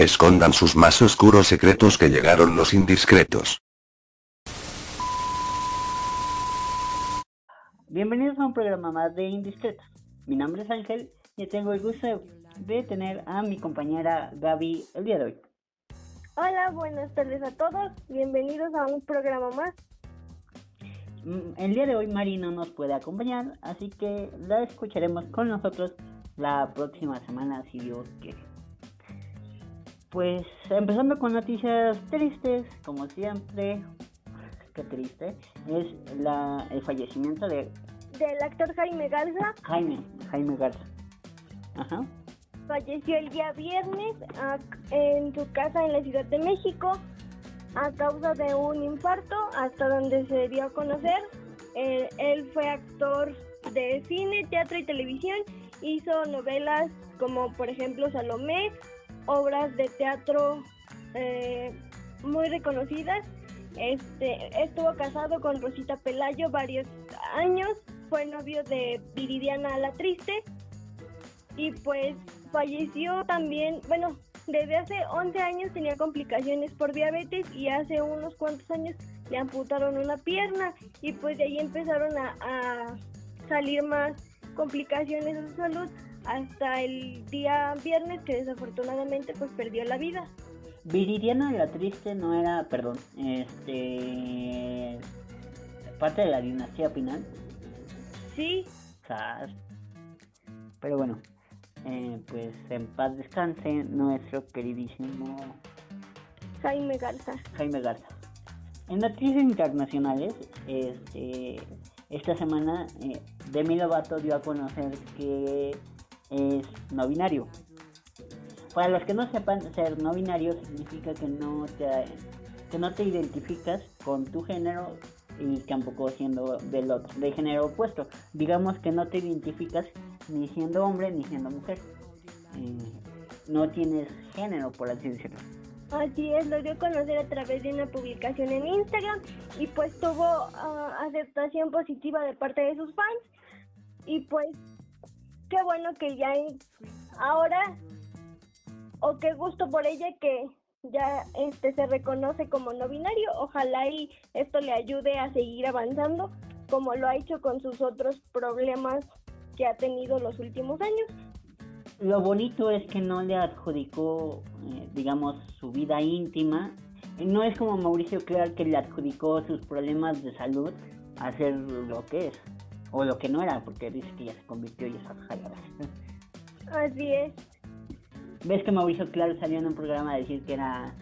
Escondan sus más oscuros secretos que llegaron los indiscretos. Bienvenidos a un programa más de Indiscretos. Mi nombre es Ángel y tengo el gusto de tener a mi compañera Gaby el día de hoy. Hola, buenas tardes a todos. Bienvenidos a un programa más. Mm, El día de hoy Mari no nos puede acompañar, así que la escucharemos con nosotros la próxima semana si Dios quiere. Pues empezando con noticias tristes, como siempre, qué triste, es la, el fallecimiento de Del actor Jaime Garza Jaime, Jaime Garza. Ajá. falleció el día viernes a- en su casa en la Ciudad de México a causa de un infarto, hasta donde se dio a conocer. Eh, él fue actor de cine, teatro y televisión. Hizo novelas como, por ejemplo, Salomé, obras de teatro eh, muy reconocidas. Este, estuvo casado con Rosita Pelayo varios años. Fue novio de Viridiana La Triste. Y pues falleció también, bueno, desde hace 11 años tenía complicaciones por diabetes y hace unos cuantos años le amputaron una pierna y pues de ahí empezaron a, a salir más complicaciones a su salud hasta el día viernes que desafortunadamente pues perdió la vida. Viridiana la Triste no era, perdón, este. parte de la dinastía Pinal. Sí. Pero bueno, eh, pues en paz descanse nuestro queridísimo Jaime Garza. Jaime Garza. En noticias internacionales, este, esta semana eh, Demi Lovato dio a conocer que es no binario. Para los que no sepan, ser no binario significa que no te, que no te identificas con tu género y tampoco siendo del otro, de género opuesto. Digamos que no te identificas ni siendo hombre ni siendo mujer. Eh, no tienes género, por así decirlo. Así es, lo dio a conocer a través de una publicación en Instagram y pues tuvo ah, aceptación positiva de parte de sus fans y pues qué bueno que ya ahora o qué gusto por ella que ya este se reconoce como no binario, ojalá y esto le ayude a seguir avanzando como lo ha hecho con sus otros problemas que ha tenido los últimos años. Lo bonito es que no le adjudicó, eh, digamos, su vida íntima. No es como Mauricio Clark que le adjudicó sus problemas de salud a ser lo que es. O lo que no era, porque dice que ya se convirtió y esas jaladas. Así es. Ves que Mauricio Clark salió en un programa a decir que era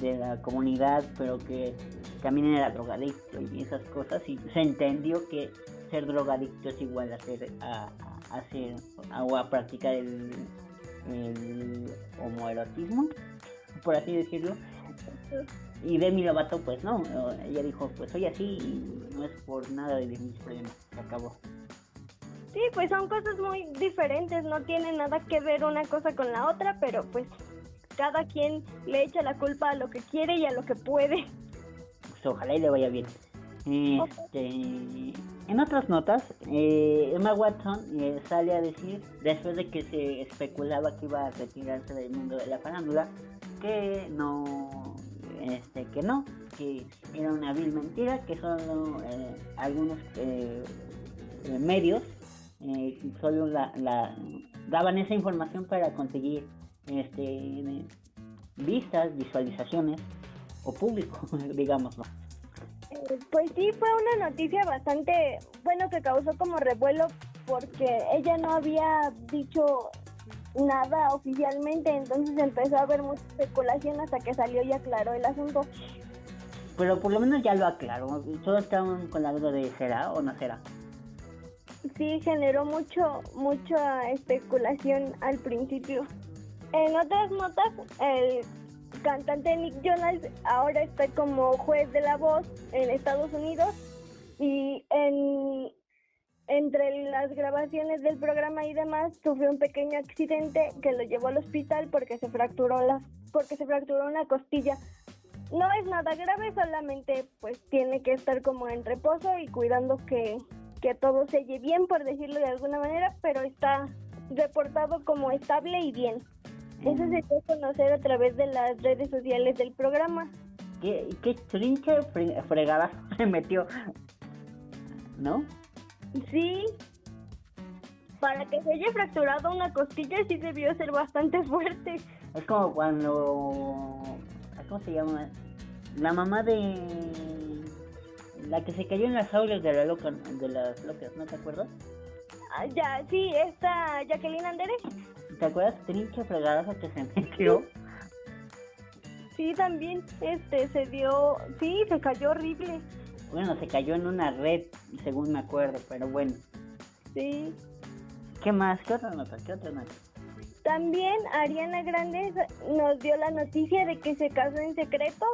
de la comunidad, pero que también era drogadicto y esas cosas. Y se entendió que ser drogadicto es igual a ser, a, a hacer o a practicar el, el homoerotismo, por así decirlo. Y Demi Lovato, pues no, ella dijo, pues soy así y no es por nada de mis problemas, se acabó. Sí, pues son cosas muy diferentes, no tienen nada que ver una cosa con la otra, pero pues cada quien le echa la culpa a lo que quiere y a lo que puede. Pues ojalá y le vaya bien. Este, en otras notas, eh, Emma Watson eh, sale a decir, después de que se especulaba que iba a retirarse del mundo de la farándula, que no, este, que no, que era una vil mentira, que solo eh, algunos eh, eh, medios eh, solo la, la- daban esa información para conseguir este vistas, visualizaciones o público, digámoslo. Eh, Pues sí, fue una noticia bastante, bueno, que causó como revuelo porque ella no había dicho nada oficialmente, entonces empezó a haber mucha especulación hasta que salió y aclaró el asunto. Pero por lo menos ya lo aclaró. Todos estaban con la duda de será o no será. Sí, generó mucho, mucha especulación al principio. En otras notas, el cantante Nick Jonas ahora está como juez de la voz en Estados Unidos y en entre las grabaciones del programa y demás sufrió un pequeño accidente que lo llevó al hospital porque se fracturó la porque se fracturó una costilla. No es nada grave, solamente pues tiene que estar como en reposo y cuidando que, que todo se lleve bien, por decirlo de alguna manera, pero está reportado como estable y bien. Eso se a conocer a través de las redes sociales del programa. ¿Qué, qué trinche fre- fregada se metió? ¿No? Sí. Para que se haya fracturado una costilla sí debió ser bastante fuerte. Es como cuando... ¿Cómo se llama? La mamá de... La que se cayó en las aulas de, la loca, de las locas, ¿no te acuerdas? Ah, ya, sí, esta Jacqueline Andere. ¿Te acuerdas? Trinche fregadazo que se metió. Sí, también, este, se dio, sí, se cayó horrible. Bueno, se cayó en una red, según me acuerdo, pero bueno. Sí. ¿Qué más? ¿Qué otra nota? ¿Qué otra nota? También Ariana Grande nos dio la noticia de que se casó en secreto.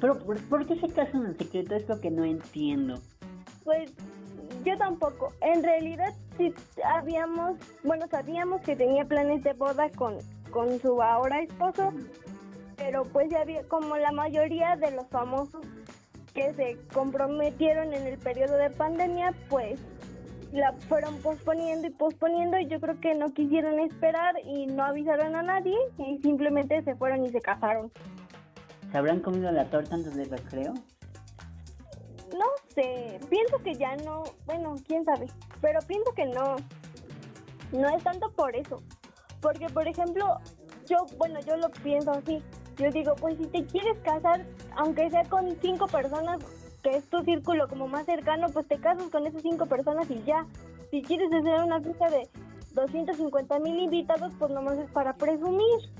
Pero, ¿por, por qué se casan en secreto? Es lo que no entiendo. Pues yo tampoco. En realidad sí habíamos, bueno, sabíamos que tenía planes de boda con, con su ahora esposo, pero pues ya había, como la mayoría de los famosos que se comprometieron en el periodo de pandemia, pues la fueron posponiendo y posponiendo y yo creo que no quisieron esperar y no avisaron a nadie y simplemente se fueron y se casaron. ¿Se habrán comido la torta antes del recreo? No sé, pienso que ya no, bueno, quién sabe, pero pienso que no, no es tanto por eso, porque por ejemplo, yo, bueno, yo lo pienso así, yo digo, pues si te quieres casar, aunque sea con cinco personas, que es tu círculo como más cercano, pues te casas con esas cinco personas y ya, si quieres hacer una fiesta de 250 mil invitados, pues nomás es para presumir.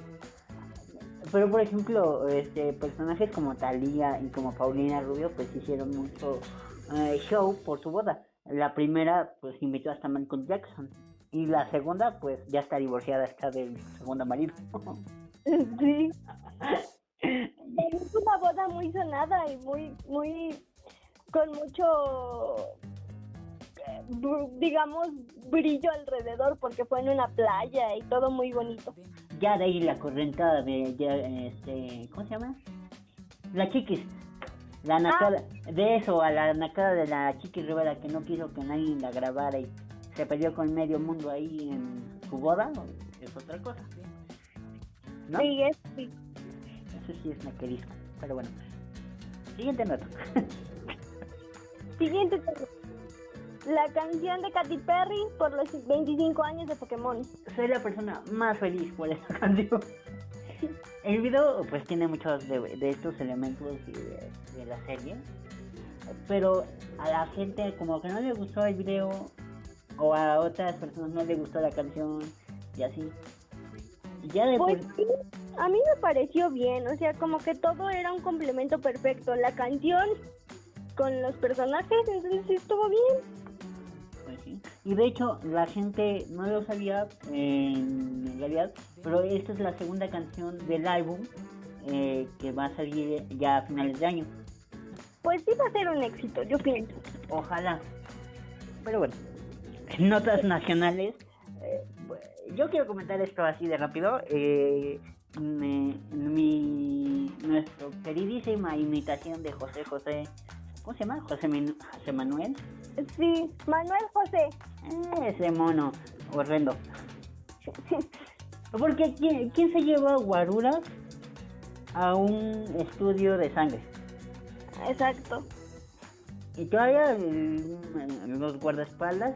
Pero por ejemplo, este personajes como Thalía y como Paulina Rubio pues hicieron mucho eh, show por su boda. La primera pues invitó hasta Michael Jackson y la segunda pues ya está divorciada está del segundo marido. Sí. Es una boda muy sonada y muy, muy, con mucho, eh, digamos, brillo alrededor porque fue en una playa y todo muy bonito. ya de ahí la correntada de ya, este ¿cómo se llama? La Chiquis. La nacada, de eso a la nacada de la Chiquis Rivera que no quiso que nadie la grabara y se peleó con medio mundo ahí en su boda, es otra cosa. ¿No? Sí, es, sí. Eso sí es naquerismo. Pero bueno. Siguiente nota. Siguiente. La canción de Katy Perry por los 25 años de Pokémon. Soy la persona más feliz por esta canción. El video pues tiene muchos de, de estos elementos de, de la serie. Pero a la gente como que no le gustó el video. O a otras personas no le gustó la canción. Y así. Y ya de Pues por- sí, a mí me pareció bien, o sea, como que todo era un complemento perfecto. La canción con los personajes, entonces sí estuvo bien. Pues sí. Y de hecho, la gente no lo sabía en realidad, pero esta es la segunda canción del álbum eh, que va a salir ya a finales de año. Pues sí va a ser un éxito, yo pienso. Ojalá. Pero bueno, en notas nacionales, eh, bu- yo quiero comentar esto así de rápido. Eh, me- mi, nuestro queridísima imitación de José José, ¿cómo se llama? José, José Manuel. Sí, Manuel José. Eh, ese mono horrendo. Porque ¿quién, quién se lleva guaruras a un estudio de sangre? Exacto. Y todavía el- los guardaespaldas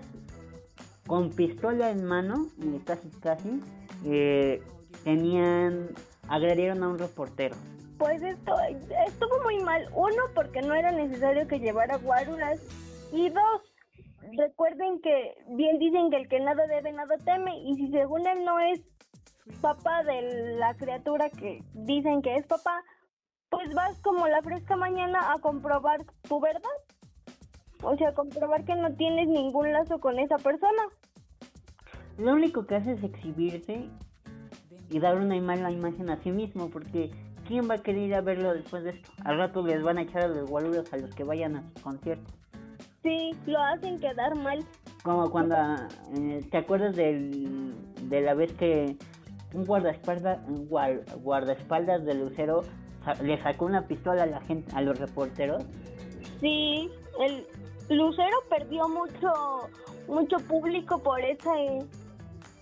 con pistola en mano, eh, casi casi, eh, tenían, agredieron a un reportero. Pues esto estuvo muy mal. Uno, porque no era necesario que llevara guaruras. Y dos, recuerden que bien dicen que el que nada debe, nada teme. Y si según él no es papá de la criatura que dicen que es papá, pues vas como la fresca mañana a comprobar tu verdad. O sea, comprobar que no tienes ningún lazo con esa persona. Lo único que hace es exhibirse y dar una mala imagen a sí mismo, porque ¿quién va a querer ir a verlo después de esto? Al rato les van a echar a los guaruras a los que vayan a sus conciertos. Sí, lo hacen quedar mal. Como cuando, eh, ¿te acuerdas del, de la vez que un guardaespaldas, un guar- guardaespaldas de Lucero sa- le sacó una pistola a la gente, a los reporteros? Sí, el Lucero perdió mucho mucho público por ese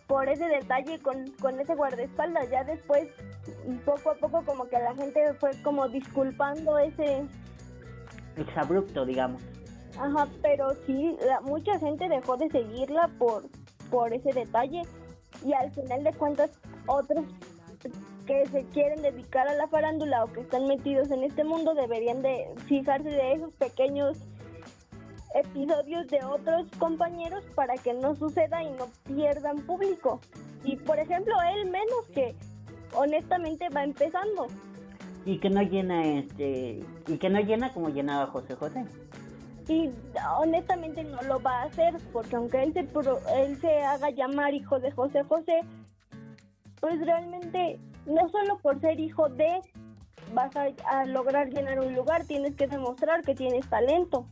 por ese detalle con, con ese guardaespaldas. Ya después, poco a poco, como que la gente fue como disculpando ese... Exabrupto, digamos. Ajá, pero sí, la, mucha gente dejó de seguirla por, por ese detalle y al final de cuentas otros que se quieren dedicar a la farándula o que están metidos en este mundo deberían de fijarse de esos pequeños episodios de otros compañeros para que no suceda y no pierdan público. Y por ejemplo, él menos que honestamente va empezando. Y que no llena este y que no llena como llenaba José José. Y honestamente no lo va a hacer porque aunque él se él se haga llamar hijo de José José, pues realmente no solo por ser hijo de vas a, lograr llenar un lugar, tienes que demostrar que tienes talento.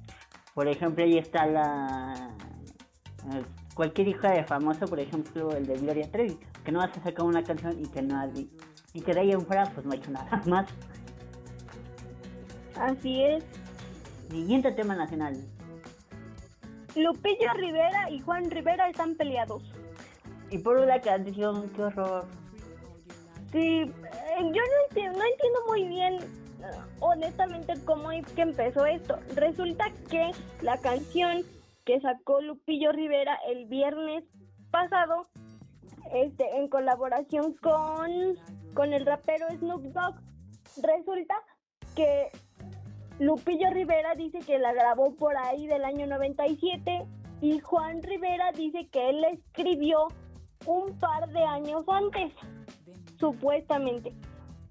Por ejemplo, ahí está la... Eh, cualquier hija de famoso, por ejemplo, el de Gloria Trevi, que no vas a sacar una canción y que no has y que de ahí en fuera pues no ha hecho nada más. Así es. Siguiente tema nacional. Lupillo Rivera y Juan Rivera están peleados. Y por una canción, qué horror. Sí, eh, yo no entiendo, no entiendo muy bien honestamente cómo es que empezó esto. Resulta que la canción que sacó Lupillo Rivera el viernes pasado, este, en colaboración con, con el rapero Snoop Dogg, resulta que Lupillo Rivera dice que la grabó por ahí del año 97 y Juan Rivera dice que él la escribió un par de años antes supuestamente.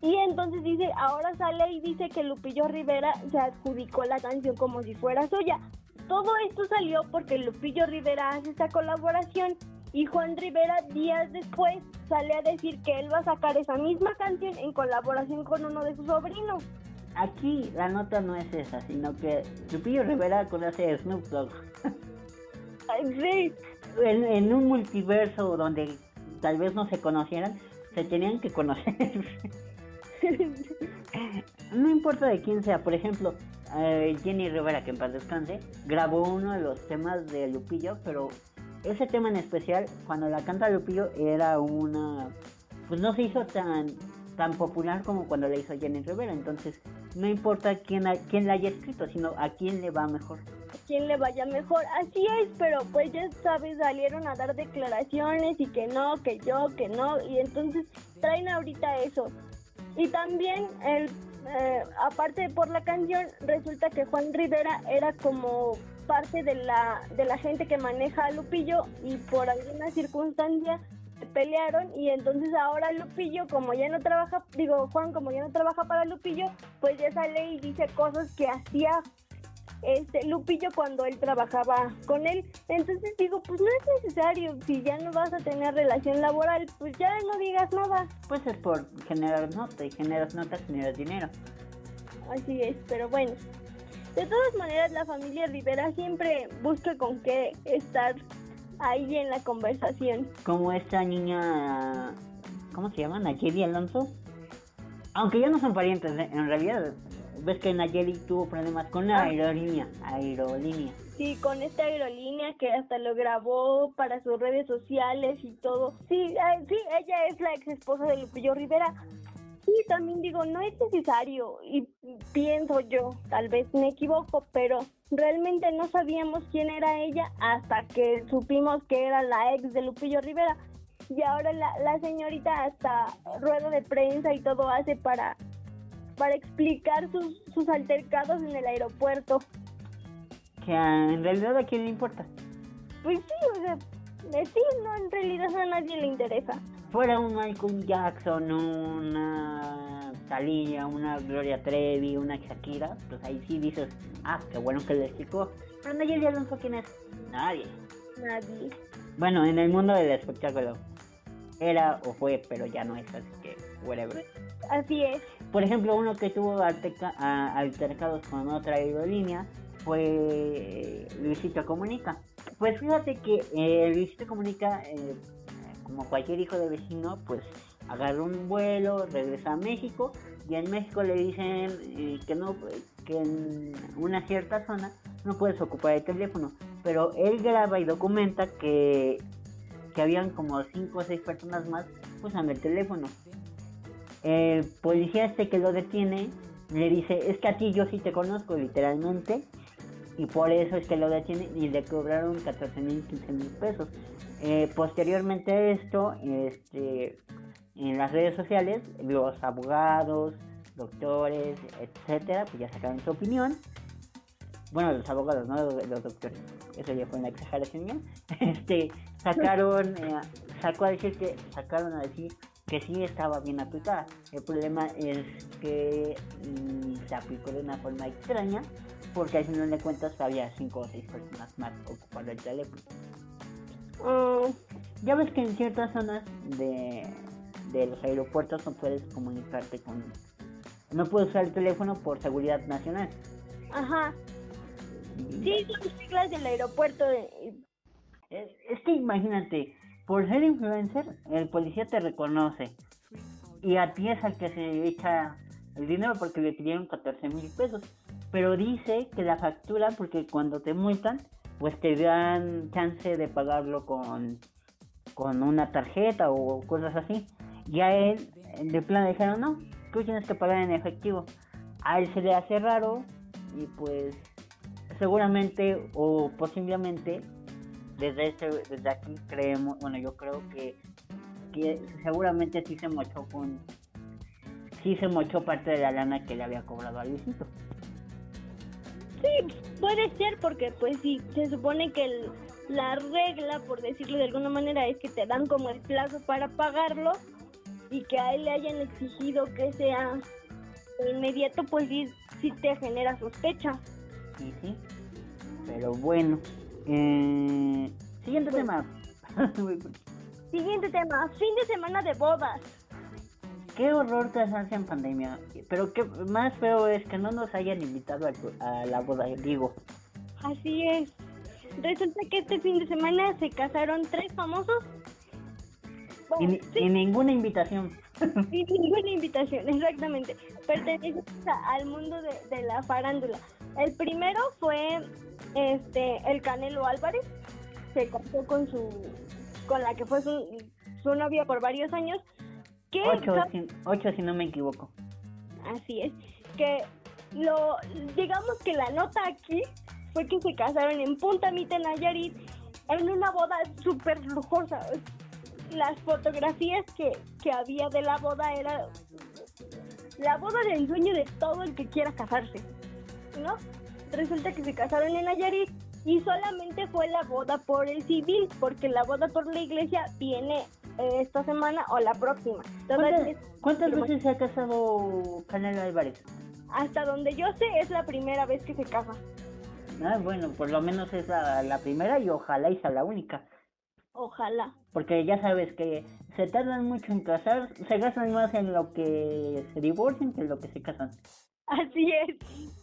Y entonces dice, ahora sale y dice que Lupillo Rivera se adjudicó la canción como si fuera suya. Todo esto salió porque Lupillo Rivera hace esta colaboración y Juan Rivera días después sale a decir que él va a sacar esa misma canción en colaboración con uno de sus sobrinos. Aquí la nota no es esa, sino que Lupillo Rivera conoce a Snoop Dogg. sí. En, en un multiverso donde tal vez no se conocieran, se tenían que conocer. no importa de quién sea, por ejemplo, eh, Jenny Rivera, que en paz descanse, grabó uno de los temas de Lupillo, pero ese tema en especial, cuando la canta Lupillo, era una. Pues no se hizo tan tan popular como cuando la hizo Jenny Rivera. Entonces, no importa quién, quién la haya escrito, sino a quién le va mejor. A quién le vaya mejor. Así es, pero pues ya sabes, salieron a dar declaraciones y que no, que yo, que no. Y entonces traen ahorita eso. Y también, el, eh, aparte por la canción, resulta que Juan Rivera era como parte de la, de la gente que maneja a Lupillo y por alguna circunstancia pelearon y entonces ahora Lupillo como ya no trabaja, digo Juan como ya no trabaja para Lupillo, pues ya sale y dice cosas que hacía este Lupillo cuando él trabajaba con él. Entonces digo, pues no es necesario, si ya no vas a tener relación laboral, pues ya no digas nada. Pues es por generar nota y generas notas, generas dinero. Así es, pero bueno. De todas maneras, la familia Rivera siempre busca con qué estar ahí en la conversación. Como esta niña, ¿cómo se llama? Nayeli Alonso. Aunque ya no son parientes, ¿eh? en realidad ves que Nayeli tuvo problemas con la ah. aerolínea, aerolínea. Sí, con esta aerolínea que hasta lo grabó para sus redes sociales y todo. Sí, sí, ella es la ex esposa de Lupillo Rivera. Sí, también digo, no es necesario y pienso yo, tal vez me equivoco, pero realmente no sabíamos quién era ella hasta que supimos que era la ex de Lupillo Rivera. Y ahora la, la señorita hasta rueda de prensa y todo hace para para explicar sus, sus altercados en el aeropuerto. Que en realidad a quién le importa. Pues sí, o sea, sí, no, en realidad a nadie le interesa. Fuera un Michael Jackson, una Talía, una Gloria Trevi, una Shakira, pues ahí sí dices, ah, qué bueno que le explicó. Pero Nayeli Alonso, ¿quién es? Nadie. Nadie. Bueno, en el mundo del espectáculo. Era o fue, pero ya no es, así que whatever. Así es. Por ejemplo, uno que tuvo altercados con otra aerolínea fue Luisito Comunica. Pues fíjate que eh, Luisito Comunica, eh, como cualquier hijo de vecino, pues agarra un vuelo, regresa a México y en México le dicen eh, que no, que en una cierta zona no puedes ocupar el teléfono. Pero él graba y documenta que que habían como cinco o seis personas más usando el teléfono. El policía este que lo detiene le dice, es que a ti yo sí te conozco literalmente y por eso es que lo detiene y le cobraron 14 mil, 15 mil pesos. Eh, posteriormente a esto, este, en las redes sociales, los abogados, doctores, etcétera, pues ya sacaron su opinión. Bueno, los abogados, no los, doctores. Eso ya fue una exageración mía. Este, sacaron, eh, sacó a decir que, sacaron a decir que sí estaba bien aplicada. El problema es que mm, se aplicó de una forma extraña, porque al final de cuentas había cinco o seis personas más ocupando el teléfono. Oh. ya ves que en ciertas zonas de, de los aeropuertos no puedes comunicarte con... No puedes usar el teléfono por seguridad nacional. Ajá. Sí, son siglas del aeropuerto. De... Es, que imagínate, por ser influencer, el policía te reconoce. Y a ti es al que se echa el dinero porque le pidieron 14 mil pesos. Pero dice que la factura, porque cuando te multan, pues te dan chance de pagarlo con, con una tarjeta o cosas así. Y a él, de plan, le dijeron, no, tú tienes que pagar en efectivo. A él se le hace raro y pues seguramente o posiblemente desde este, desde aquí creemos, bueno yo creo que, que seguramente sí se mochó con sí se mochó parte de la lana que le había cobrado a Luisito. Sí, puede ser porque pues sí, se supone que la regla, por decirlo de alguna manera, es que te dan como el plazo para pagarlo y que a él le hayan exigido que sea inmediato, pues sí, sí te genera sospecha. Sí, sí. Pero bueno. Eh, siguiente tema. siguiente tema. Fin de semana de bodas. Qué horror casarse en pandemia. Pero qué más feo es que no nos hayan invitado a, la boda, digo. Así es. Resulta que este fin de semana se casaron tres famosos. y, ninguna invitación. Sin ninguna invitación, exactamente. Pertenece al mundo de la farándula. El primero fue este el Canelo Álvarez. Se casó con su con la que fue su, su novia por varios años. Que ocho, si, no me equivoco. Así es. Que lo digamos que la nota aquí fue que se casaron en Punta Mita, Nayarit, en una boda súper lujosa. Las fotografías que, que había de la boda era la boda del dueño de todo el que quiera casarse. ¿no? Resulta que se casaron en Nayarit y solamente fue la boda por el civil, porque la boda por la iglesia viene eh, esta semana o la próxima. ¿Cuántas, veces se ha casado Canelo Álvarez? Hasta donde yo sé es la primera vez que se casa. Ah, bueno, por lo menos es la, primera y ojalá y sea la única. Ojalá. Porque ya sabes que se tardan mucho en casar, se gastan más en lo que se divorcian que en lo que se casan. Así es.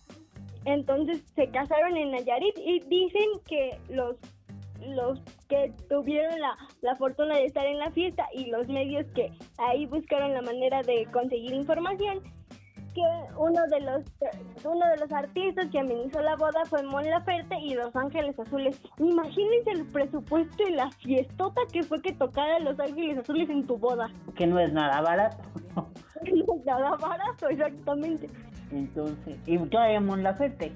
Entonces se casaron en Nayarit y dicen que los los que tuvieron la, la, fortuna de estar en la fiesta y los medios que ahí buscaron la manera de conseguir información que uno de los uno de los artistas que amenizó la boda fue Mon Laferte y Los Ángeles Azules. Imagínense el presupuesto y la fiestota que fue que tocara Los Ángeles Azules en tu boda. Que no es nada barato. no es nada barato, exactamente. Entonces, y todavía Mon Laferte.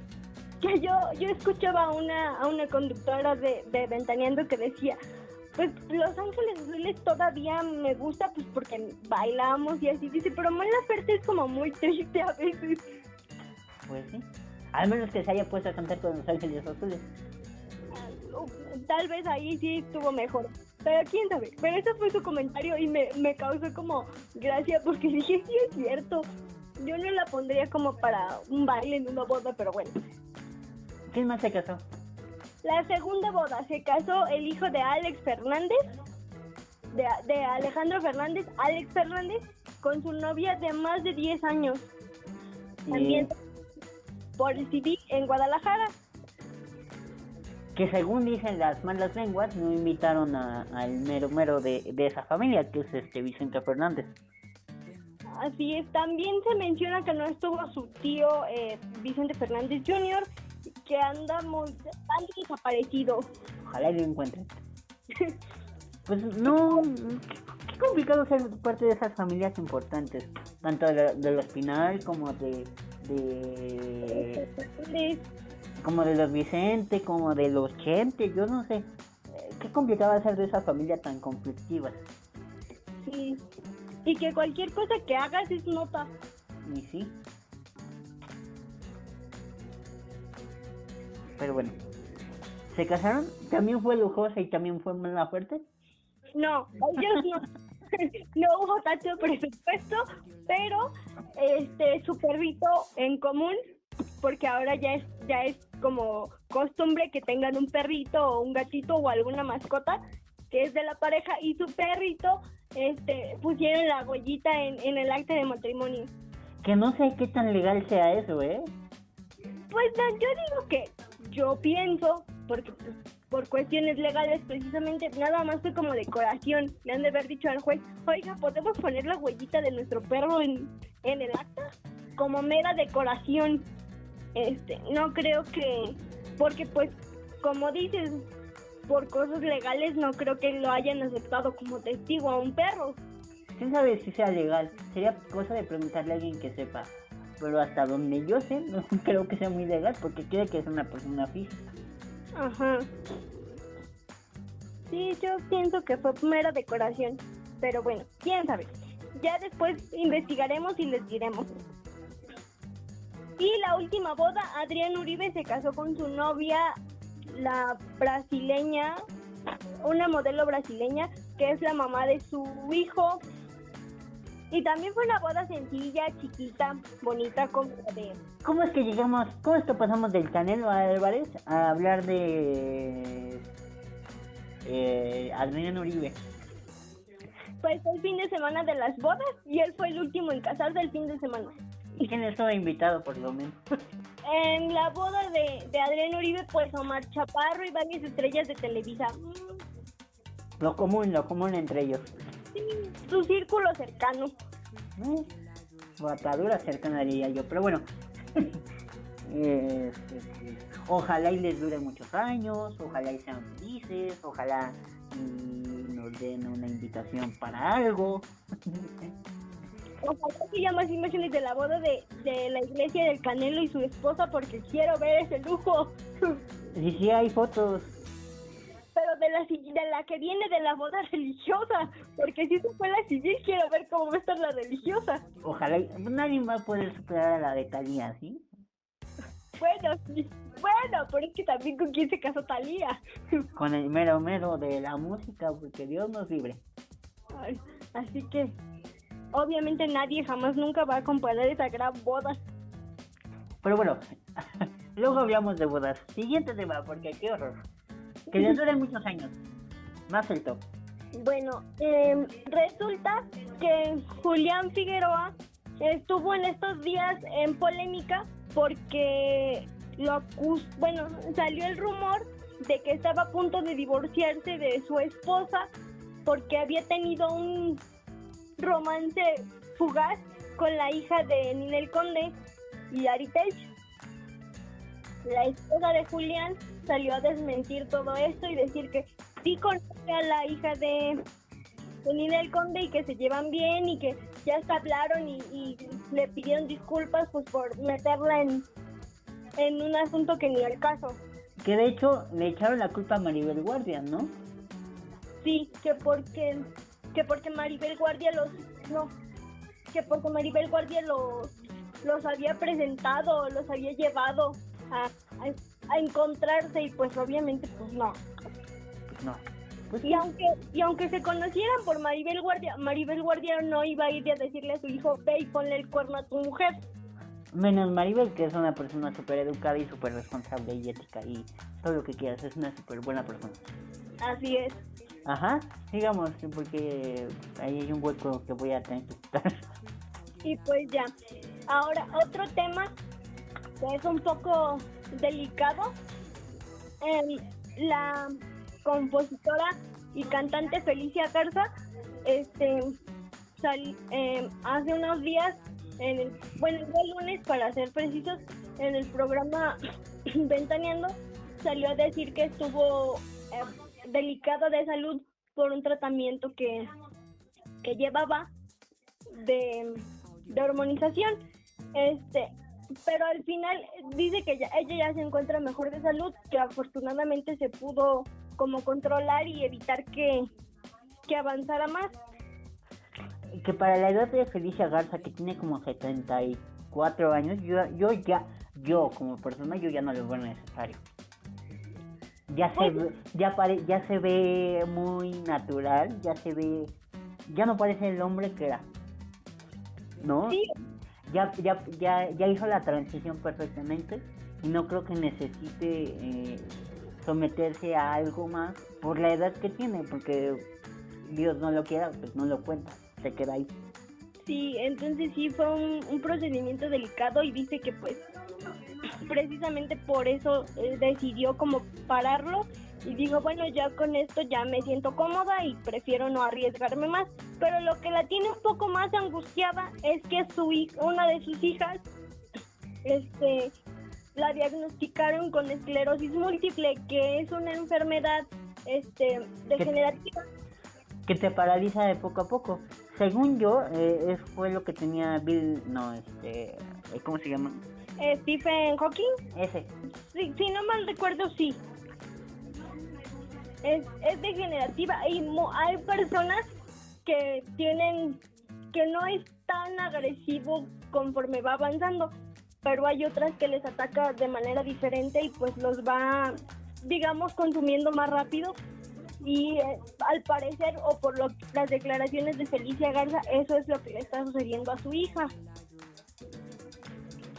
Que yo, yo escuchaba a una, a una conductora de, de Ventaneando que decía, pues Los Ángeles Azules todavía me gusta pues porque bailamos y así dice, pero Mon Laferte es como muy triste a veces. Pues sí. Al menos que se haya puesto a cantar con Los Ángeles Azules. Tal vez ahí sí estuvo mejor. Pero quién sabe. Pero ese fue su comentario y me, me causó como gracia porque dije, sí es cierto. Yo no la pondría como para un baile en una boda, pero bueno. ¿Quién más se casó? La segunda boda se casó el hijo de Alex Fernández, de, Alejandro Fernández, Alex Fernández, con su novia de más de 10 años. También por el CD en Guadalajara. Que según dicen las malas lenguas, no invitaron al mero mero de, de esa familia, que es este Vicente Fernández. Así es, también se menciona que no estuvo su tío eh, Vicente Fernández Jr., que anda muy desaparecido. Ojalá lo encuentren. Pues no, qué complicado ser parte de esas familias importantes, tanto de, de los Pinal como de, de como de los Vicente, como de los Chente, yo no sé. Eh, qué complicado ser de esa familia tan conflictiva. Sí. Y que cualquier cosa que hagas es nota. Y sí. Pero bueno. ¿Se casaron? ¿También fue lujosa y también fue mala fuerte? No, ellos no. no hubo tanto presupuesto, pero este su perrito en común, porque ahora ya es ya es como costumbre que tengan un perrito o un gatito o alguna mascota que es de la pareja y su perrito este pusieron la huellita en, en el acta de matrimonio. Que no sé qué tan legal sea eso, ¿eh? Pues no, yo digo que yo pienso, porque pues, por cuestiones legales precisamente, nada más fue como decoración. Le han de haber dicho al juez, oiga, ¿podemos poner la huellita de nuestro perro en, en el acta? Como mera decoración. Este, no creo que, porque pues, como dices, por cosas legales no creo que lo hayan aceptado como testigo a un perro. ¿Quién sabe si sea legal? Sería cosa de preguntarle a alguien que sepa. Pero hasta donde yo sé, no creo que sea muy legal porque quiere que es una persona física. Ajá. Sí, yo pienso que fue mera decoración. Pero bueno, quién sabe. Ya después investigaremos y les diremos. Y la última boda, Adrián Uribe se casó con su novia, la brasileña, una modelo brasileña, que es la mamá de su hijo. Y también fue una boda sencilla, chiquita, bonita, como de... ¿Cómo es que llegamos, cómo es que pasamos del Canelo Álvarez a hablar de eh, Adrián Uribe? Pues fue el fin de semana de las bodas y él fue el último en casarse el fin de semana. ¿Y quién estaba invitado por lo menos? En la boda de, de Adrián Uribe, pues Omar Chaparro y varias estrellas de Televisa. Lo común, lo común entre ellos. sí, su círculo cercano. ¿no? O atadura cercana diría yo, pero bueno. Este, pues, ojalá y les dure muchos años, ojalá y sean felices, ojalá y nos den una invitación para algo. Ojalá que haya más imágenes de la boda de, de la iglesia del Canelo y su esposa porque quiero ver ese lujo. Y sí hay fotos, Pero de la, de la que viene de la boda religiosa, porque si se fue la civil quiero ver cómo va a estar la religiosa. ojalá nadie va a poder superar a la de Talía, ¿sí? Bueno, sí. Bueno, pero es que también con quién se casó Talía. Con el mero mero de la música, porque Dios nos libre. Ay, Así que, obviamente nadie jamás nunca va a comparar esa gran boda. Pero bueno, luego hablamos de bodas. Siguiente tema, porque qué horror. Que les duren muchos años. Más el top. Bueno, em, resulta que Julián Figueroa estuvo en estos días en polémica porque lo acus bueno, salió el rumor de que estaba a punto de divorciarse de su esposa porque había tenido un romance fugaz con la hija de Ninel Conde y Ari Telch. La esposa de Julián salió a desmentir todo esto y decir que sí conoce a la hija de, de Ninel Conde y que se llevan bien y que ya hasta hablaron y, y le pidieron disculpas pues por meterla en, en un asunto que ni al caso. Que de hecho le echaron la culpa a Maribel Guardia, ¿no? Sí, que porque que porque Maribel Guardia los no, que porque Maribel Guardia los los había presentado, los había llevado a, a, a encontrarse y pues obviamente pues no. No. Pues Y aunque y aunque se conocieran por Maribel Guardia, Maribel Guardia no iba a ir a decirle a su hijo, ve y ponle el cuerno a tu mujer. menos Maribel, que es una persona súper educada y súper responsable y ética y todo lo que quieras, es una súper buena persona. Así es. Ajá, digamos, porque ahí hay un hueco que voy a tener que quitar. Y pues ya. Ahora, otro tema que es un poco delicado. Em, la compositora y cantante Felicia Garza, este, sal- em, hace unos días, en el, bueno, el lunes para ser precisos, en el programa Ventaneando, salió a decir que estuvo em, delicada de salud por un tratamiento que, que llevaba de, de hormonización. Este, pero al final dice que ella ya se encuentra mejor de salud, que afortunadamente se pudo como controlar y evitar que, que avanzara más. Que para la edad de Felicia Garza, que tiene como 74 años, yo, yo ya, yo como persona, yo ya no lo veo necesario. Ya se, ve, ya, pare, ya se ve muy natural, ya se ve, ya no parece el hombre que era. ¿No? Sí, ya, ya, ya, ya hizo la transición perfectamente y no creo que necesite eh, someterse a algo más por la edad que tiene, porque Dios no lo quiera, pues no lo cuenta, se queda ahí. Sí, entonces sí fue un, un procedimiento delicado y dice que pues precisamente por eso eh, decidió como pararlo y dijo, bueno, ya con esto ya me siento cómoda y prefiero no arriesgarme más. Pero lo que la tiene un poco más angustiada es que su una de sus hijas este la diagnosticaron con esclerosis múltiple, que es una enfermedad este degenerativa. Que te paraliza de poco a poco. Según yo, eh, es- fue lo que tenía Bill, no, este, eh, ¿cómo se llama? Eh, Stephen Hawking, Ese. Si no mal recuerdo, sí. Es, es degenerativa y mo- hay personas que tienen que no es tan agresivo conforme va avanzando, pero hay otras que les ataca de manera diferente y pues los va, digamos, consumiendo más rápido. Y eh, al parecer, o por lo, las declaraciones de Felicia Garza, eso es lo que le está sucediendo a su hija.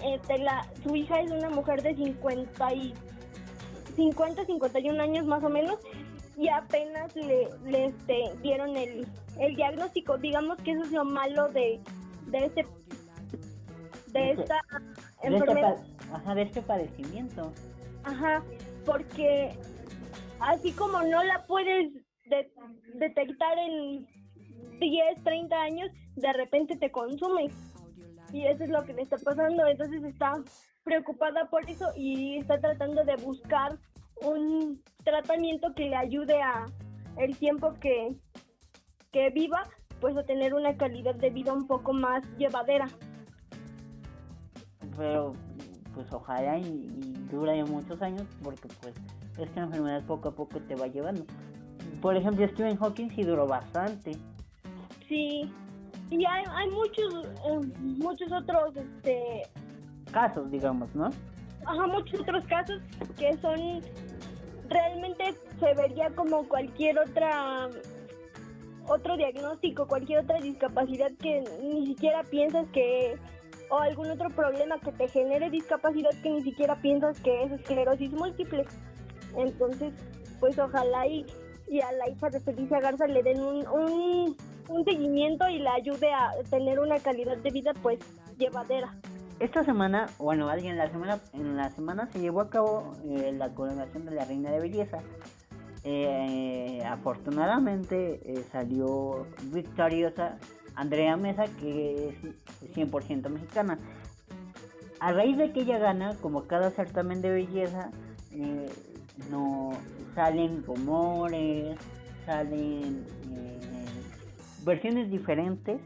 Este, la, su hija es una mujer de 50 y 50, 51 años más o menos y apenas le, le, este, dieron el, el diagnóstico. Digamos que eso es lo malo de, de este de esta De este, enfermedad. ajá, de este padecimiento. Ajá, porque así como no la puedes de- detectar en 10, 30 años, de repente te consume. Y eso es lo que le está pasando. Entonces está preocupada por eso y está tratando de buscar un tratamiento que le ayude a el tiempo que, que viva, pues a tener una calidad de vida un poco más llevadera. pero pues ojalá y, y dure muchos años porque pues esta enfermedad poco a poco te va llevando. Por ejemplo, Stephen Hawking sí duró bastante. Sí, y hay, hay muchos, eh, muchos otros, este, Casos, digamos, ¿no? ajá, muchos otros casos que son, realmente se vería como cualquier otra, otro diagnóstico, cualquier otra discapacidad que ni siquiera piensas que, o algún otro problema que te genere discapacidad que ni siquiera piensas que es esclerosis múltiple. Entonces, pues ojalá y, y a la hija de Felicia Garza le den un, un, un seguimiento y la ayude a tener una calidad de vida pues llevadera. Esta semana, bueno, alguien la semana, en la semana se llevó a cabo eh, la coronación de la reina de belleza. Eh, afortunadamente eh, salió victoriosa Andrea Mesa, que es 100% mexicana. A raíz de que ella gana, como cada certamen de belleza, eh, no salen rumores, salen eh, versiones diferentes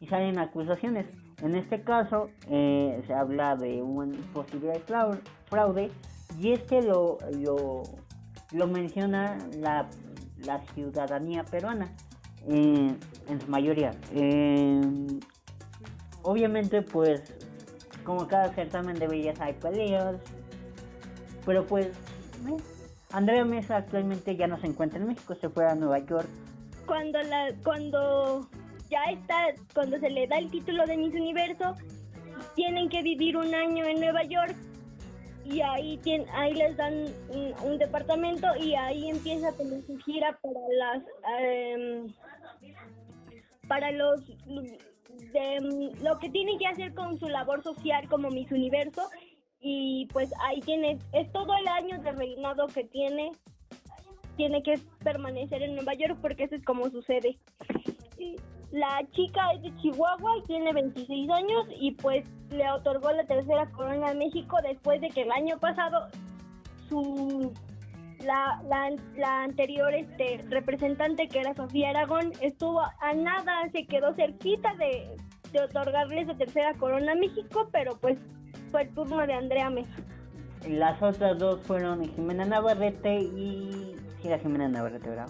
y salen acusaciones. En este caso eh, se habla de un posible frau- fraude y este lo, lo, lo menciona la, la ciudadanía peruana eh, en su mayoría. Eh, obviamente pues como cada certamen de belleza hay peleas, pero pues eh, Andrea Mesa actualmente ya no se encuentra en México, se fue a Nueva York. Cuando la cuando ya está cuando se le da el título de Miss Universo tienen que vivir un año en Nueva York y ahí ahí les dan un, departamento y ahí empieza tener su gira para las em, para los de, lo que tienen que hacer con su labor social como Miss Universo y pues ahí tiene es todo el año de reinado que tiene tiene que permanecer en Nueva York porque eso es como sucede. La chica es de Chihuahua y tiene 26 años y pues le otorgó la tercera corona a México después de que el año pasado su la, la, la anterior este representante que era Sofía Aragón estuvo a nada, se quedó cerquita de, de otorgarle esa tercera corona a México, pero pues fue el turno de Andrea Mesa. Las otras dos fueron Jimena Navarrete y... Sí, era Jimena Navarrete, ¿verdad?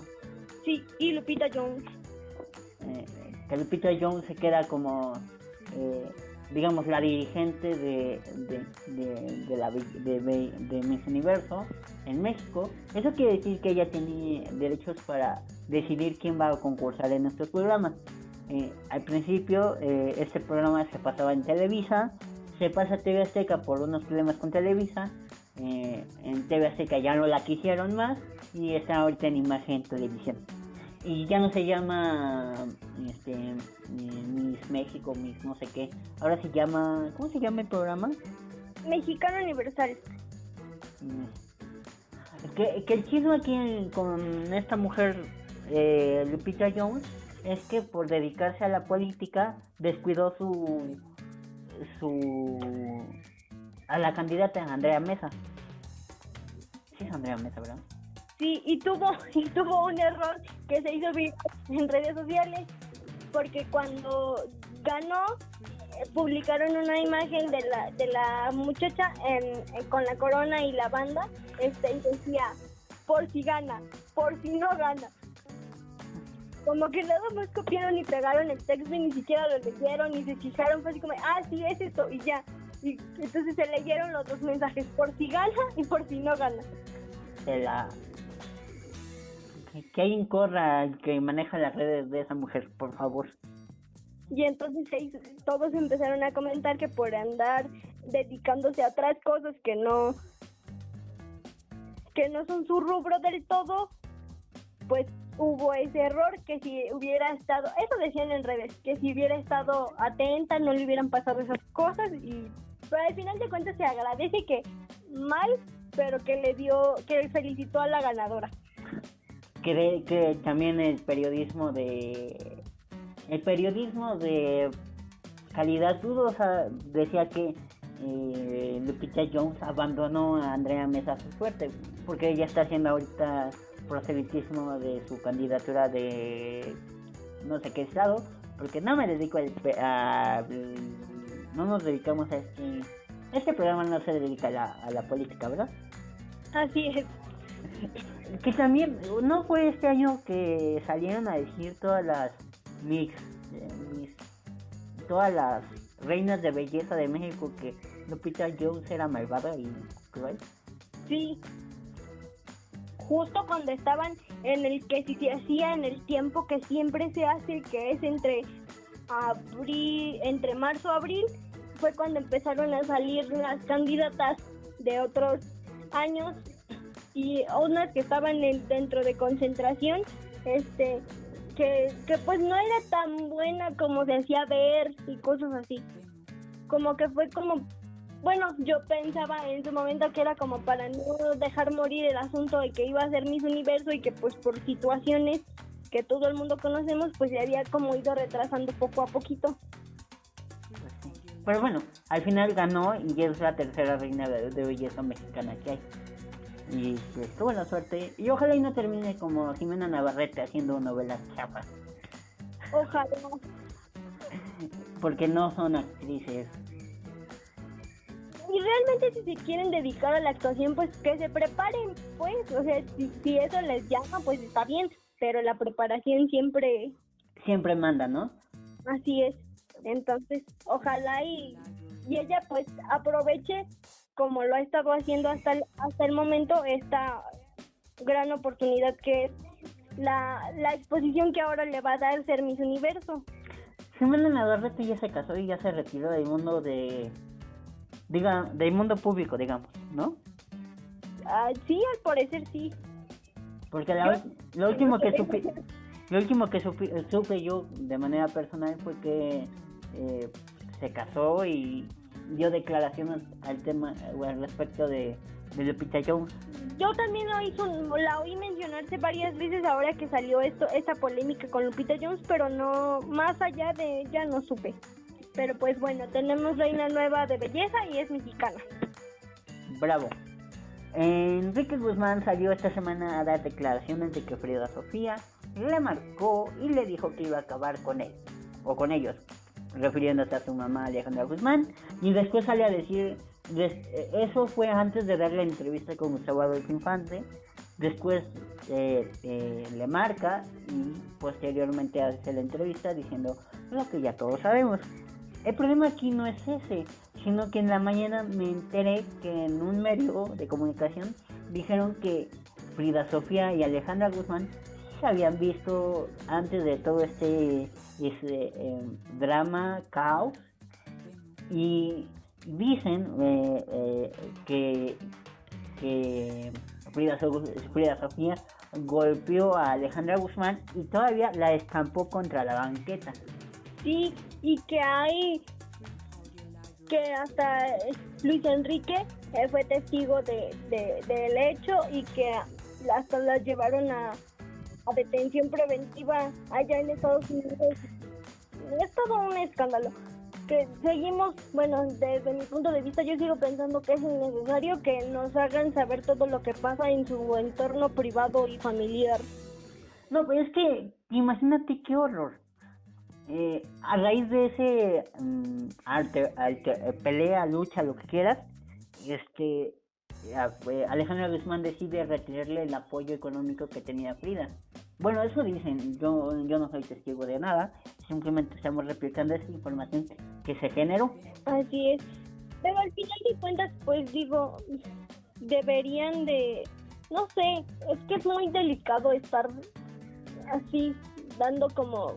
Sí, y Lupita Jones. Eh, que Lupita Jones se queda como, eh, digamos, la dirigente de, de, de, de la, de, Miss Universo en México. Eso quiere decir que ella tiene derechos para decidir quién va a concursar en nuestros programas. Eh, al principio eh, este programa se pasaba en Televisa, se pasa a TV Azteca por unos problemas con Televisa, eh, en TV Azteca ya no la quisieron más y está ahorita en imagen televisión. Y ya no se llama este Miss México, Miss no sé qué, ahora se llama, ¿cómo se llama el programa? Mexicano Universal. Mm. Que, que el chisme aquí en- con esta mujer, eh, Lupita Jones, es que por dedicarse a la política descuidó su su a la candidata Andrea Mesa. Sí Andrea Mesa, ¿verdad? Sí, y tuvo, y tuvo un error que se hizo viral en redes sociales, porque cuando ganó, eh, publicaron una imagen de la, de la muchacha en- con la corona y la banda, este, y decía, por si gana, por si no gana. Como que nada más copiaron y pegaron el texto y ni siquiera lo leyeron, ni se fijaron, fue así como, ah, sí, es esto, y ya. Y entonces se leyeron los dos mensajes, por si gana y por si no gana. De la que, alguien corra que maneja las redes de esa mujer, por favor. Y entonces todos empezaron a comentar que por andar dedicándose a otras cosas que no que no son su rubro del todo, pues hubo ese error que si hubiera estado, eso decían en redes, que si hubiera estado atenta no le hubieran pasado esas cosas y pero al final de cuentas se agradece que mal, pero que le dio, que felicitó a la ganadora. Cree que también el periodismo de el periodismo de calidad dudosa decía que eh, Lupita Jones abandonó a Andrea Mesa su suerte porque ella está haciendo ahorita proselitismo de su candidatura de no sé qué estado porque no me dedico al pe- a, no nos dedicamos a este este programa no se dedica a la, a la política verdad Así es. que también, ¿no fue este año que salieron a decir todas las mix, eh, mis- todas las reinas de belleza de México que Lupita Jones era malvada y cruel? Sí. Justo cuando estaban en el que si se hacía en el tiempo que siempre se hace, que es entre abril, entre marzo abril, fue cuando empezaron a salir las candidatas de otros años y unas que estaban en- dentro de concentración, este, que, que pues no era tan buena como se hacía ver y cosas así. Como que fue como bueno, yo pensaba en su momento que era como para no dejar morir el asunto de que iba a ser Miss Universo y que pues por situaciones que todo el mundo conocemos, pues se había como ido retrasando poco a poquito. Pero bueno, al final ganó y es la tercera reina de, de belleza mexicana que hay. Y pues tuvo la suerte. Y ojalá y no termine como Jimena Navarrete haciendo novelas chapas. Ojalá. Porque no son actrices. Y realmente si se quieren dedicar a la actuación, pues que se preparen, pues, o sea, si, si eso les llama, pues está bien, pero la preparación siempre Siempre manda, ¿no? Así es. Entonces, ojalá y, y ella pues aproveche como lo ha estado haciendo hasta el, hasta el momento esta gran oportunidad que es la, la exposición que ahora le va a dar ser Miss Universo. Jimena Navarrete ya se casó y ya se retiró del mundo de... Diga, del mundo público, digamos, ¿no? Ah, sí, al parecer sí. Porque la, lo último que supe, lo último que supe, supe yo de manera personal fue que eh, se casó y dio declaraciones al tema o al respecto de, de Lupita Jones. Yo también la, hizo, la oí mencionarse varias veces ahora que salió esto esta polémica con Lupita Jones, pero no más allá de ella no supe. Pero pues bueno, tenemos reina nueva de belleza y es mexicana. Bravo. Enrique Guzmán salió esta semana a dar declaraciones de que Frida Sofía le marcó y le dijo que iba a acabar con él o con ellos, refiriéndose a su mamá Alejandra Guzmán. Y después sale a decir, eso fue antes de dar la entrevista con Gustavo Adolfo Infante. Después eh, eh, le marca y posteriormente hace la entrevista diciendo lo que ya todos sabemos. El problema aquí no es ese, sino que en la mañana me enteré que en un medio de comunicación dijeron que Frida Sofía y Alejandra Guzmán se habían visto antes de todo este, este drama, caos, y dicen eh, eh, que, que Frida, Frida Sofía golpeó a Alejandra Guzmán y todavía la estampó contra la banqueta. Sí, y que hay que hasta Luis Enrique eh, fue testigo de, del hecho y que hasta la llevaron a, detención preventiva allá en Estados Unidos. Es todo un escándalo. Que seguimos, bueno, desde mi punto de vista yo sigo pensando que es necesario que nos hagan saber todo lo que pasa en su entorno privado y familiar. No, pues es que imagínate qué horror. Eh, a raíz de ese um, pelea, lucha, lo que quieras, este Alejandra Guzmán decide retirarle el apoyo económico que tenía Frida. Bueno, eso dicen, yo, yo no soy testigo de nada, simplemente estamos replicando esa información que se generó. Así es, pero al final de cuentas, pues digo, deberían de, no sé, es que es muy delicado estar así, dando como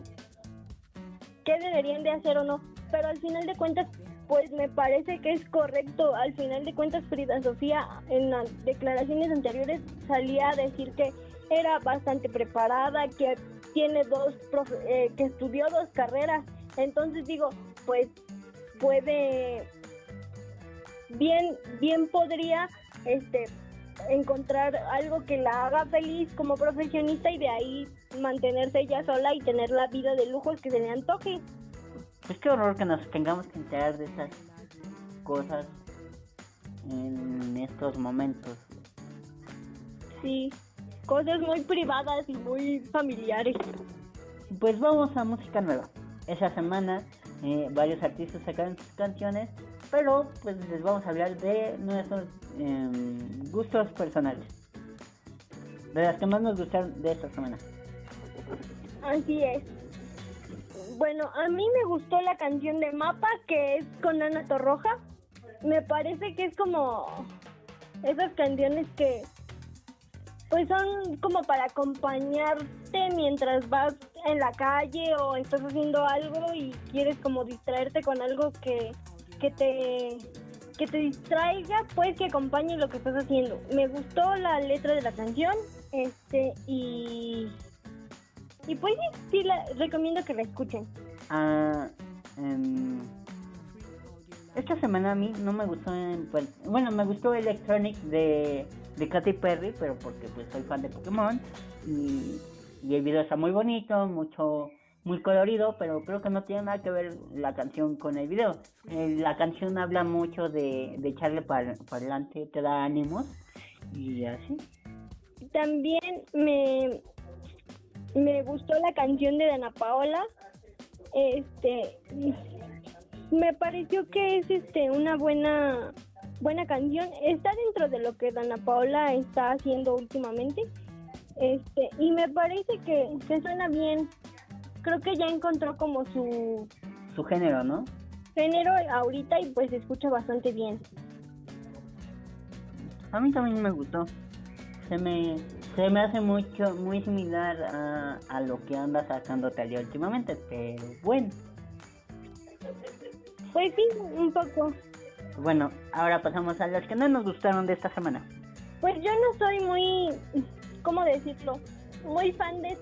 qué deberían de hacer o no, pero al final de cuentas, pues me parece que es correcto. Al final de cuentas, Frida Sofía en declaraciones anteriores salía a decir que era bastante preparada, que tiene dos, eh, que estudió dos carreras. Entonces digo, pues puede, bien, bien podría, este, encontrar algo que la haga feliz como profesionista y de ahí mantenerse ella sola y tener la vida de lujos que se le antoje. Es que horror que nos tengamos que enterar de esas cosas en estos momentos. Sí, cosas muy privadas y muy familiares. Pues vamos a música nueva. Esa semana eh, varios artistas sacaron sus canciones, pero pues les vamos a hablar de nuestros em, gustos personales. De las que más nos gustaron de esta semana. Así es. Bueno, a mí me gustó la canción de Mapa, que es con Ana Torroja. Me parece que es como esas canciones que pues son como para acompañarte mientras vas en la calle o estás haciendo algo y quieres como distraerte con algo que, que te que te distraiga, pues que acompañe lo que estás haciendo. Me gustó la letra de la canción, este y y pues sí, la, recomiendo que la escuchen. Ah, em, esta semana a mí no me gustó, pues, bueno, me gustó Electronic de, de Katy Perry, pero porque pues soy fan de Pokémon y, el video está muy bonito, mucho muy colorido, pero creo que no tiene nada que ver la canción con el video. Eh, la canción habla mucho de, de echarle para, para adelante, te da ánimos y así. También me, me gustó la canción de Dana Paola. Este me pareció que es este una buena buena canción. Está dentro de lo que Dana Paola está haciendo últimamente. Este, y me parece que, que suena bien. Creo que ya encontró como su su género, ¿no? Género ahorita y pues se escucha bastante bien. A mí también me gustó. Se me se me hace mucho, muy similar a, a lo que anda sacando Talia últimamente, pero bueno. Pues sí, un poco. Bueno, ahora pasamos a las que no nos gustaron de esta semana. Pues yo no soy muy, ¿cómo decirlo? Muy fan de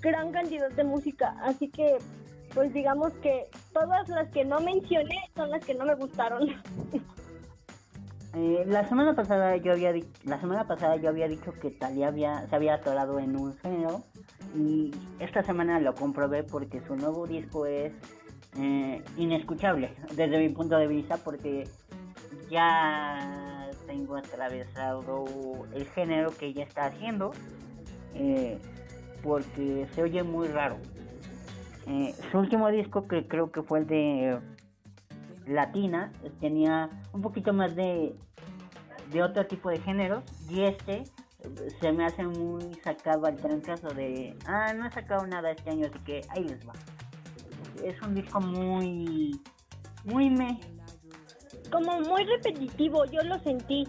gran cantidad de música, así que pues digamos que todas las que no mencioné son las que no me gustaron. Eh, la semana pasada yo había la semana pasada yo había dicho que Talia había se había atorado en un género y esta semana lo comprobé porque su nuevo disco es eh, inescuchable desde mi punto de vista porque ya tengo atravesado el género que ella está haciendo, eh, porque se oye muy raro. Su último disco, que creo que fue el de Latina, tenía un poquito más de, de otro tipo de géneros, y este se me hace muy sacado al trancazo de, ah, no he sacado nada este año, así que ahí les va. Es un disco muy, muy me. Como muy repetitivo, yo lo sentí.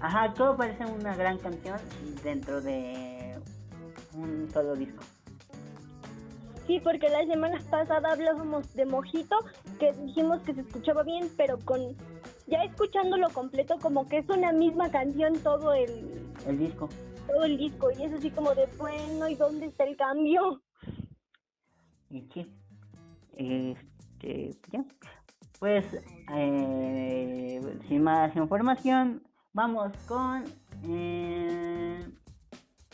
Ajá, todo parece una gran canción dentro de un solo disco. Sí, porque la semana pasada hablábamos de Mojito, que dijimos que se escuchaba bien, pero con ya escuchándolo completo como que es una misma canción todo el, El disco. todo el disco y es así como de bueno, ¿y dónde está el cambio? Y sí. Este, ya. Pues, eh, sin más información, vamos con eh,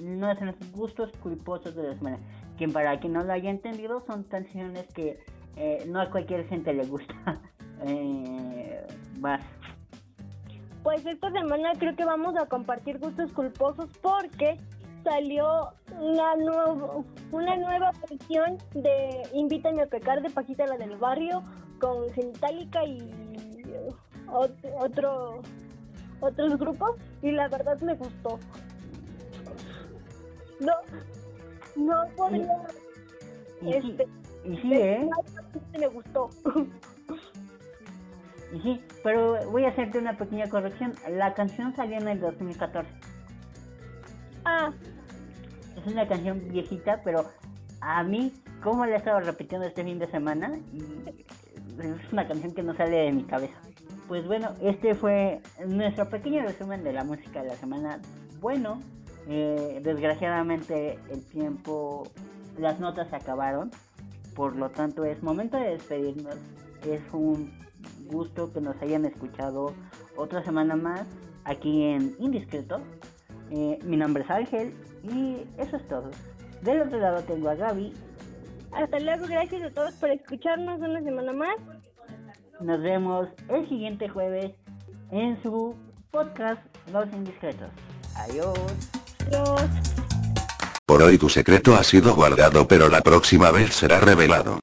nuestros gustos culposos de la semana. Que para quien no lo haya entendido, son canciones que eh, no a cualquier gente le gusta. eh. Pues esta semana creo que vamos a compartir gustos culposos porque salió una, nuevo, una nueva versión de Invítame a pecar de Paquita la del barrio con Genitalica y ot- otro otros grupos y la verdad me gustó. No, no podría. Y sí, Este, y sí, ¿eh? me gustó. Y sí, pero voy a hacerte una pequeña corrección. La canción salió en el 2014. ah, Es una canción viejita, pero a mí, como la he estado repitiendo este fin de semana, es una canción que no sale de mi cabeza. Pues bueno, este fue nuestro pequeño resumen de la música de la semana. Bueno, eh, desgraciadamente el tiempo, las notas se acabaron, por lo tanto es momento de despedirnos. Es un gusto que nos hayan escuchado otra semana más aquí en Indiscreto. Eh, mi nombre es Ángel y eso es todo. Del otro lado tengo a Gaby. hasta luego, gracias a todos por escucharnos una semana más. Nos vemos el siguiente jueves en su podcast Los Indiscretos. Adiós. Adiós. Por hoy tu secreto ha sido guardado pero la próxima vez será revelado.